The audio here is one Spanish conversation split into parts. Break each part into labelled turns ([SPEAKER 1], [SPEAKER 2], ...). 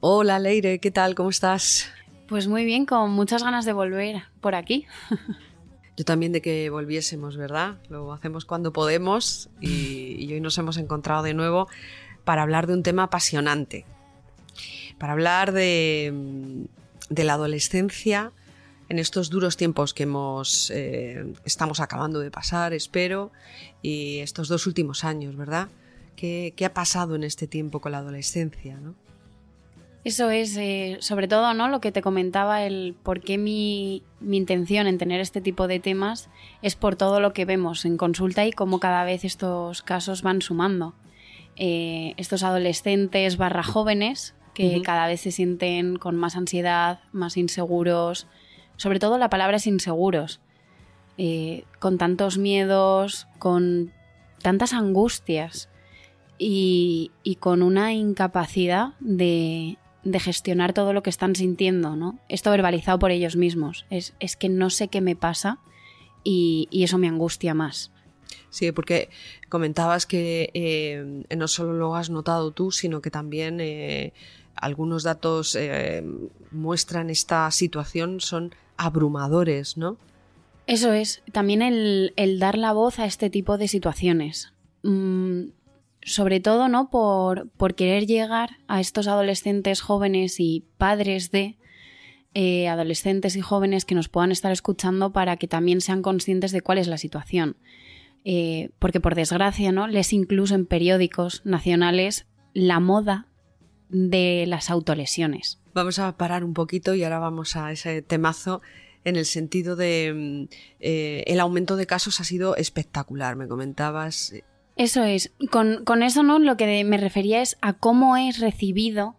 [SPEAKER 1] Hola Leire, ¿qué tal? ¿Cómo estás?
[SPEAKER 2] Pues muy bien, con muchas ganas de volver por aquí.
[SPEAKER 1] Yo también de que volviésemos, ¿verdad? Lo hacemos cuando podemos y, y hoy nos hemos encontrado de nuevo para hablar de un tema apasionante, para hablar de, de la adolescencia en estos duros tiempos que hemos, eh, estamos acabando de pasar, espero, y estos dos últimos años, ¿verdad? ¿Qué, qué ha pasado en este tiempo con la adolescencia? ¿no?
[SPEAKER 2] Eso es, eh, sobre todo, ¿no? Lo que te comentaba, el por qué mi, mi intención en tener este tipo de temas es por todo lo que vemos en consulta y cómo cada vez estos casos van sumando. Eh, estos adolescentes barra jóvenes que cada vez se sienten con más ansiedad, más inseguros. Sobre todo la palabra es inseguros. eh, con tantos miedos, con tantas angustias y, y con una incapacidad de, de gestionar todo lo que están sintiendo, ¿no? Esto verbalizado por ellos mismos. Es, es que no sé qué me pasa y, y eso me angustia más.
[SPEAKER 1] Sí, porque comentabas que eh, no solo lo has notado tú, sino que también eh, algunos datos eh, muestran esta situación, son abrumadores, ¿no?
[SPEAKER 2] Eso es, también el, el dar la voz a este tipo de situaciones. Mm, sobre todo, ¿no? Por, por querer llegar a estos adolescentes jóvenes y padres de eh, adolescentes y jóvenes que nos puedan estar escuchando para que también sean conscientes de cuál es la situación. Eh, porque por desgracia, ¿no? Les incluso en periódicos nacionales la moda de las autolesiones.
[SPEAKER 1] Vamos a parar un poquito y ahora vamos a ese temazo en el sentido de mm, eh, el aumento de casos ha sido espectacular, me comentabas.
[SPEAKER 2] Eso es. Con, con eso, ¿no? Lo que me refería es a cómo es recibido,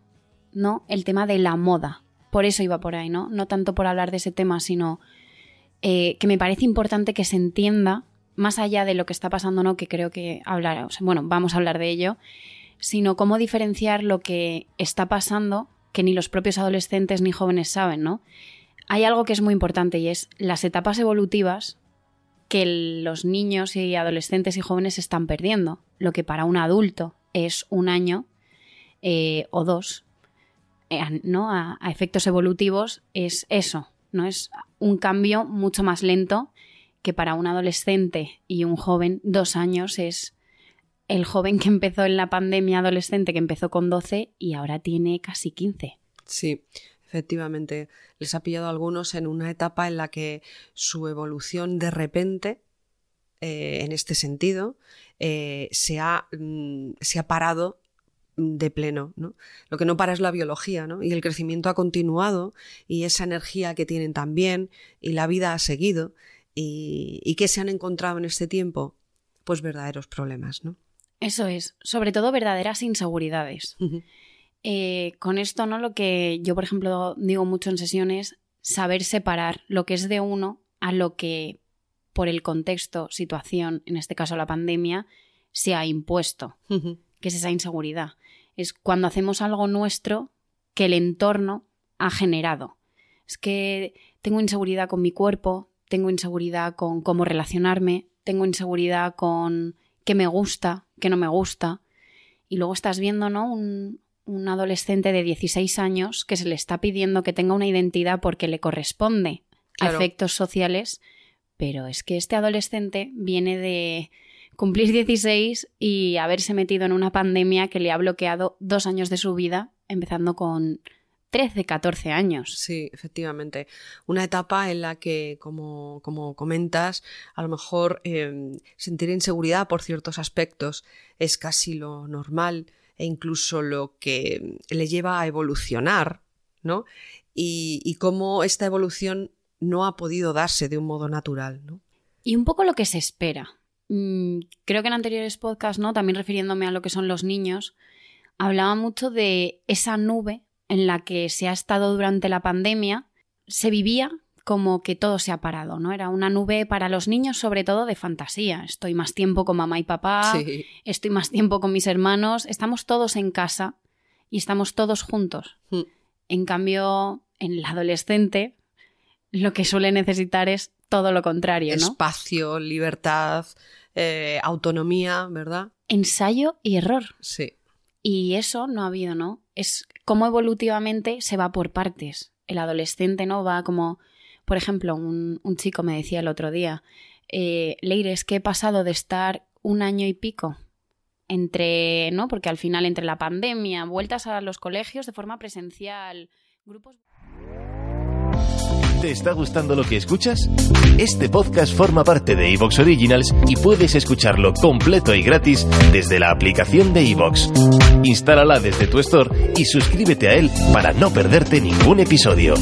[SPEAKER 2] ¿no? El tema de la moda. Por eso iba por ahí, ¿no? No tanto por hablar de ese tema, sino eh, que me parece importante que se entienda, más allá de lo que está pasando, ¿no? Que creo que hablar, o sea, bueno, vamos a hablar de ello, sino cómo diferenciar lo que está pasando, que ni los propios adolescentes ni jóvenes saben, ¿no? Hay algo que es muy importante y es las etapas evolutivas que los niños y adolescentes y jóvenes están perdiendo. Lo que para un adulto es un año eh, o dos, eh, ¿no? A, a efectos evolutivos es eso, ¿no? Es un cambio mucho más lento que para un adolescente y un joven, dos años es el joven que empezó en la pandemia adolescente, que empezó con 12 y ahora tiene casi 15.
[SPEAKER 1] Sí, efectivamente. Les ha pillado a algunos en una etapa en la que su evolución de repente, eh, en este sentido, eh, se, ha, mm, se ha parado de pleno, ¿no? Lo que no para es la biología, ¿no? Y el crecimiento ha continuado y esa energía que tienen también y la vida ha seguido y, y que se han encontrado en este tiempo, pues verdaderos problemas, ¿no?
[SPEAKER 2] Eso es, sobre todo verdaderas inseguridades. Eh, con esto, ¿no? Lo que yo, por ejemplo, digo mucho en sesiones, saber separar lo que es de uno a lo que, por el contexto, situación, en este caso la pandemia, se ha impuesto, que es esa inseguridad. Es cuando hacemos algo nuestro que el entorno ha generado. Es que tengo inseguridad con mi cuerpo, tengo inseguridad con cómo relacionarme, tengo inseguridad con qué me gusta, qué no me gusta. Y luego estás viendo, ¿no? Un, un adolescente de 16 años que se le está pidiendo que tenga una identidad porque le corresponde
[SPEAKER 1] Claro.
[SPEAKER 2] a efectos sociales, pero es que este adolescente viene de cumplir 16 y haberse metido en una pandemia que le ha bloqueado dos años de su vida, empezando con 13, 14 años.
[SPEAKER 1] Sí, efectivamente. Una etapa en la que, como, como comentas, a lo mejor eh, sentir inseguridad por ciertos aspectos es casi lo normal e incluso lo que le lleva a evolucionar, ¿no? Y, cómo esta evolución no ha podido darse de un modo natural, ¿no?
[SPEAKER 2] Y un poco lo que se espera. Mm, creo que en anteriores podcasts, ¿no? También refiriéndome a lo que son los niños, hablaba mucho de esa nube en la que se ha estado durante la pandemia, se vivía como que todo se ha parado, ¿no? Era una nube para los niños, sobre todo de fantasía. Estoy más tiempo con mamá y papá,
[SPEAKER 1] Sí.
[SPEAKER 2] estoy más tiempo con mis hermanos, estamos todos en casa y estamos todos juntos.
[SPEAKER 1] Mm.
[SPEAKER 2] En cambio, en el adolescente, lo que suele necesitar es todo lo contrario, ¿no?
[SPEAKER 1] Espacio, libertad, eh, autonomía, ¿verdad?
[SPEAKER 2] Ensayo y error.
[SPEAKER 1] Sí.
[SPEAKER 2] Y eso no ha habido, ¿no? Es como evolutivamente se va por partes. El adolescente, ¿no? Va como, por ejemplo, un, chico me decía el otro día, eh, Leire, es que he pasado de estar un año y pico entre, ¿no? Porque al final entre la pandemia, vueltas a los colegios de forma presencial, grupos...
[SPEAKER 3] ¿Te está gustando lo que escuchas? Este podcast forma parte de Evox Originals y puedes escucharlo completo y gratis desde la aplicación de Evox. Instálala desde tu store y suscríbete a él para no perderte ningún episodio.